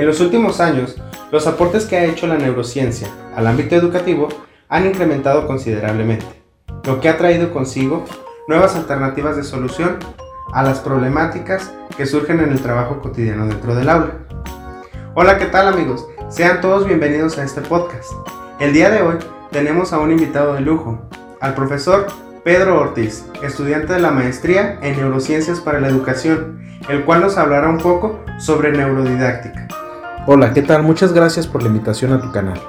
En los últimos años, los aportes que ha hecho la neurociencia al ámbito educativo han incrementado considerablemente, lo que ha traído consigo nuevas alternativas de solución a las problemáticas que surgen en el trabajo cotidiano dentro del aula. Hola, ¿qué tal amigos? Sean todos bienvenidos a este podcast. El día de hoy tenemos a un invitado de lujo, al profesor Pedro Ortiz, estudiante de la maestría en Neurociencias para la Educación, el cual nos hablará un poco sobre neurodidáctica. Hola, ¿qué tal? Muchas gracias por la invitación a tu canal.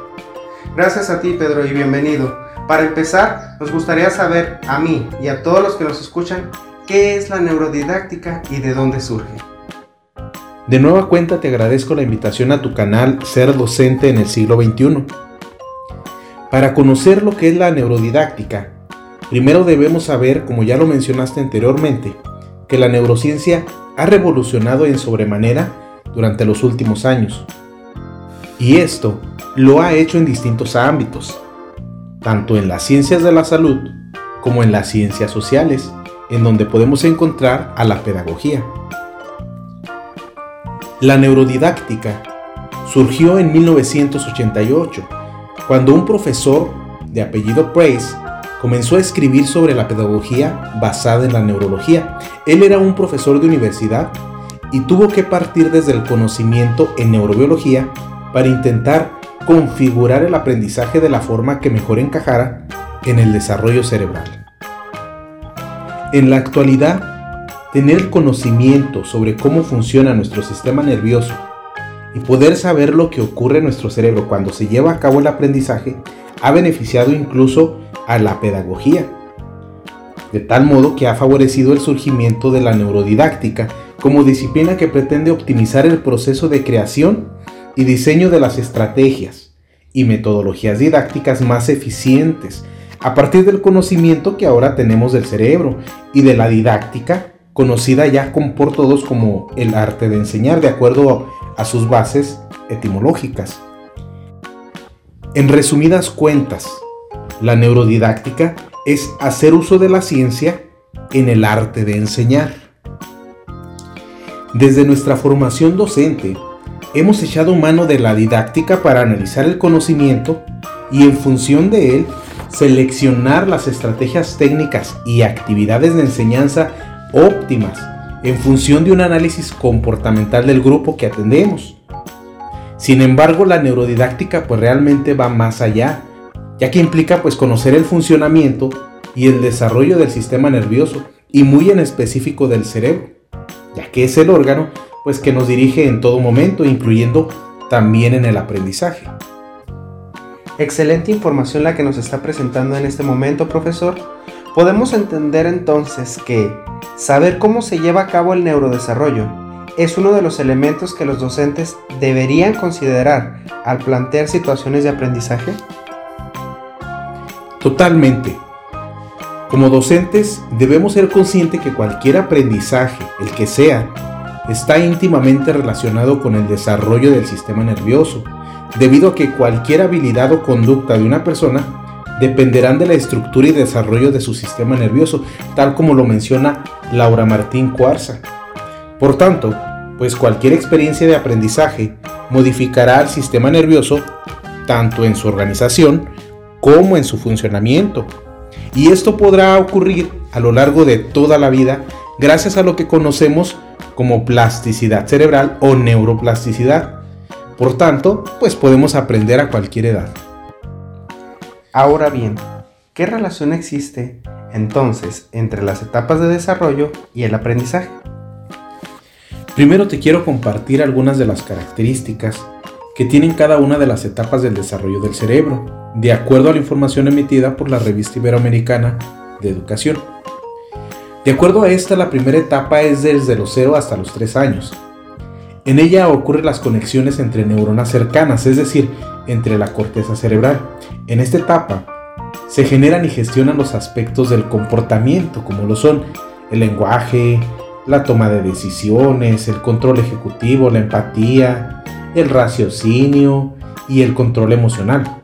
Gracias a ti, Pedro, y bienvenido. Para empezar, nos gustaría saber a mí y a todos los que nos escuchan qué es la neurodidáctica y de dónde surge. De nueva cuenta te agradezco la invitación a tu canal Ser Docente en el siglo XXI. Para conocer lo que es la neurodidáctica, primero debemos saber, como ya lo mencionaste anteriormente, que la neurociencia ha revolucionado en sobremanera durante los últimos años. Y esto lo ha hecho en distintos ámbitos, tanto en las ciencias de la salud como en las ciencias sociales, en donde podemos encontrar a la pedagogía. La neurodidáctica surgió en 1988, cuando un profesor de apellido Price comenzó a escribir sobre la pedagogía basada en la neurología. Él era un profesor de universidad y tuvo que partir desde el conocimiento en neurobiología para intentar configurar el aprendizaje de la forma que mejor encajara en el desarrollo cerebral. En la actualidad, tener conocimiento sobre cómo funciona nuestro sistema nervioso y poder saber lo que ocurre en nuestro cerebro cuando se lleva a cabo el aprendizaje ha beneficiado incluso a la pedagogía, de tal modo que ha favorecido el surgimiento de la neurodidáctica como disciplina que pretende optimizar el proceso de creación y diseño de las estrategias y metodologías didácticas más eficientes a partir del conocimiento que ahora tenemos del cerebro y de la didáctica conocida ya por todos como el arte de enseñar de acuerdo a sus bases etimológicas. En resumidas cuentas, la neurodidáctica es hacer uso de la ciencia en el arte de enseñar. Desde nuestra formación docente, hemos echado mano de la didáctica para analizar el conocimiento y en función de él seleccionar las estrategias técnicas y actividades de enseñanza óptimas en función de un análisis comportamental del grupo que atendemos. Sin embargo, la neurodidáctica pues realmente va más allá, ya que implica pues conocer el funcionamiento y el desarrollo del sistema nervioso y muy en específico del cerebro, ya que es el órgano pues que nos dirige en todo momento, incluyendo también en el aprendizaje. Excelente información la que nos está presentando en este momento, profesor. Podemos entender entonces que saber cómo se lleva a cabo el neurodesarrollo es uno de los elementos que los docentes deberían considerar al plantear situaciones de aprendizaje. Totalmente. Como docentes debemos ser conscientes que cualquier aprendizaje, el que sea, está íntimamente relacionado con el desarrollo del sistema nervioso, debido a que cualquier habilidad o conducta de una persona dependerán de la estructura y desarrollo de su sistema nervioso, tal como lo menciona Laura Martín Cuarza. Por tanto, pues cualquier experiencia de aprendizaje modificará el sistema nervioso tanto en su organización como en su funcionamiento. Y esto podrá ocurrir a lo largo de toda la vida gracias a lo que conocemos como plasticidad cerebral o neuroplasticidad. Por tanto, pues podemos aprender a cualquier edad. Ahora bien, ¿qué relación existe entonces entre las etapas de desarrollo y el aprendizaje? Primero te quiero compartir algunas de las características que tienen cada una de las etapas del desarrollo del cerebro, de acuerdo a la información emitida por la Revista Iberoamericana de Educación. De acuerdo a esta, la primera etapa es desde los 0 hasta los 3 años. En ella ocurren las conexiones entre neuronas cercanas, es decir, entre la corteza cerebral. En esta etapa se generan y gestionan los aspectos del comportamiento, como lo son el lenguaje, la toma de decisiones, el control ejecutivo, la empatía, el raciocinio y el control emocional.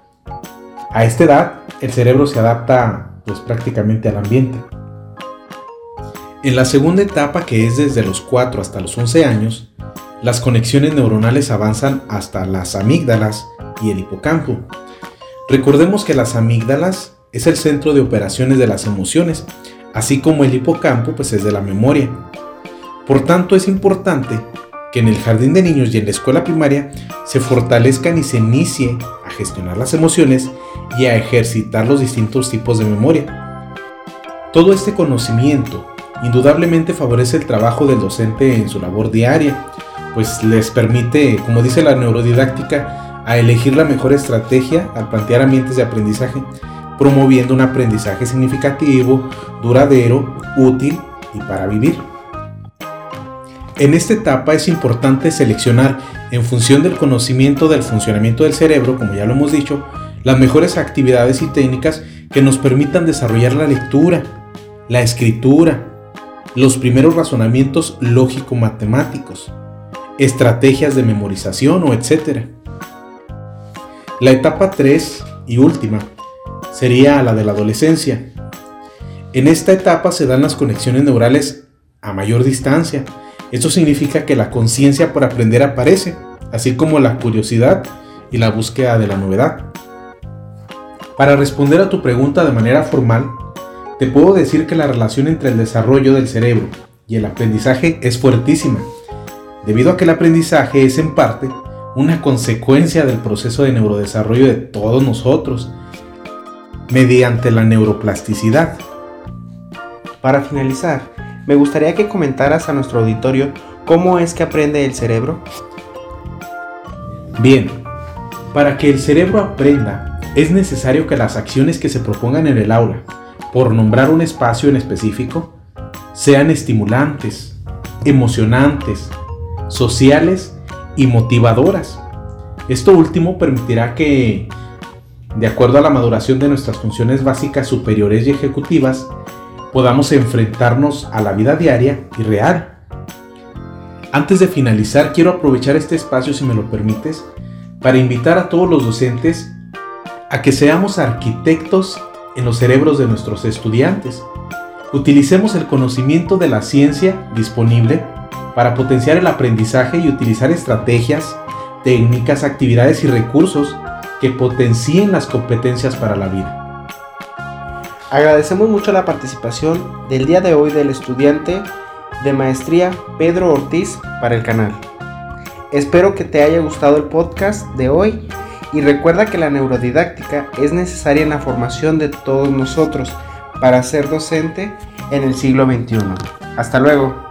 A esta edad, el cerebro se adapta pues prácticamente al ambiente. En la segunda etapa, que es desde los 4 hasta los 11 años, las conexiones neuronales avanzan hasta las amígdalas y el hipocampo. Recordemos que las amígdalas es el centro de operaciones de las emociones, así como el hipocampo pues es de la memoria. Por tanto, es importante que en el jardín de niños y en la escuela primaria se fortalezcan y se inicie a gestionar las emociones y a ejercitar los distintos tipos de memoria. Todo este conocimiento indudablemente favorece el trabajo del docente en su labor diaria, pues les permite, como dice la neurodidáctica, a elegir la mejor estrategia al plantear ambientes de aprendizaje, promoviendo un aprendizaje significativo, duradero, útil y para vivir. En esta etapa es importante seleccionar, en función del conocimiento del funcionamiento del cerebro, como ya lo hemos dicho, las mejores actividades y técnicas que nos permitan desarrollar la lectura, la escritura, los primeros razonamientos lógico-matemáticos, estrategias de memorización o etc. La etapa 3 y última sería la de la adolescencia. En esta etapa se dan las conexiones neurales a mayor distancia. Esto significa que la conciencia por aprender aparece, así como la curiosidad y la búsqueda de la novedad. Para responder a tu pregunta de manera formal, te puedo decir que la relación entre el desarrollo del cerebro y el aprendizaje es fuertísima, debido a que el aprendizaje es en parte una consecuencia del proceso de neurodesarrollo de todos nosotros, mediante la neuroplasticidad. Para finalizar, me gustaría que comentaras a nuestro auditorio cómo es que aprende el cerebro. Bien, para que el cerebro aprenda, es necesario que las acciones que se propongan en el aula, por nombrar un espacio en específico, sean estimulantes, emocionantes, sociales y motivadoras. Esto último permitirá que, de acuerdo a la maduración de nuestras funciones básicas superiores y ejecutivas, podamos enfrentarnos a la vida diaria y real. Antes de finalizar, quiero aprovechar este espacio, si me lo permites, para invitar a todos los docentes a que seamos arquitectos en los cerebros de nuestros estudiantes. Utilicemos el conocimiento de la ciencia disponible para potenciar el aprendizaje y utilizar estrategias, técnicas, actividades y recursos que potencien las competencias para la vida. Agradecemos mucho la participación del día de hoy del estudiante de maestría Pedro Ortiz para el canal. Espero que te haya gustado el podcast de hoy y recuerda que la neurodidáctica es necesaria en la formación de todos nosotros para ser docente en el siglo XXI. Hasta luego.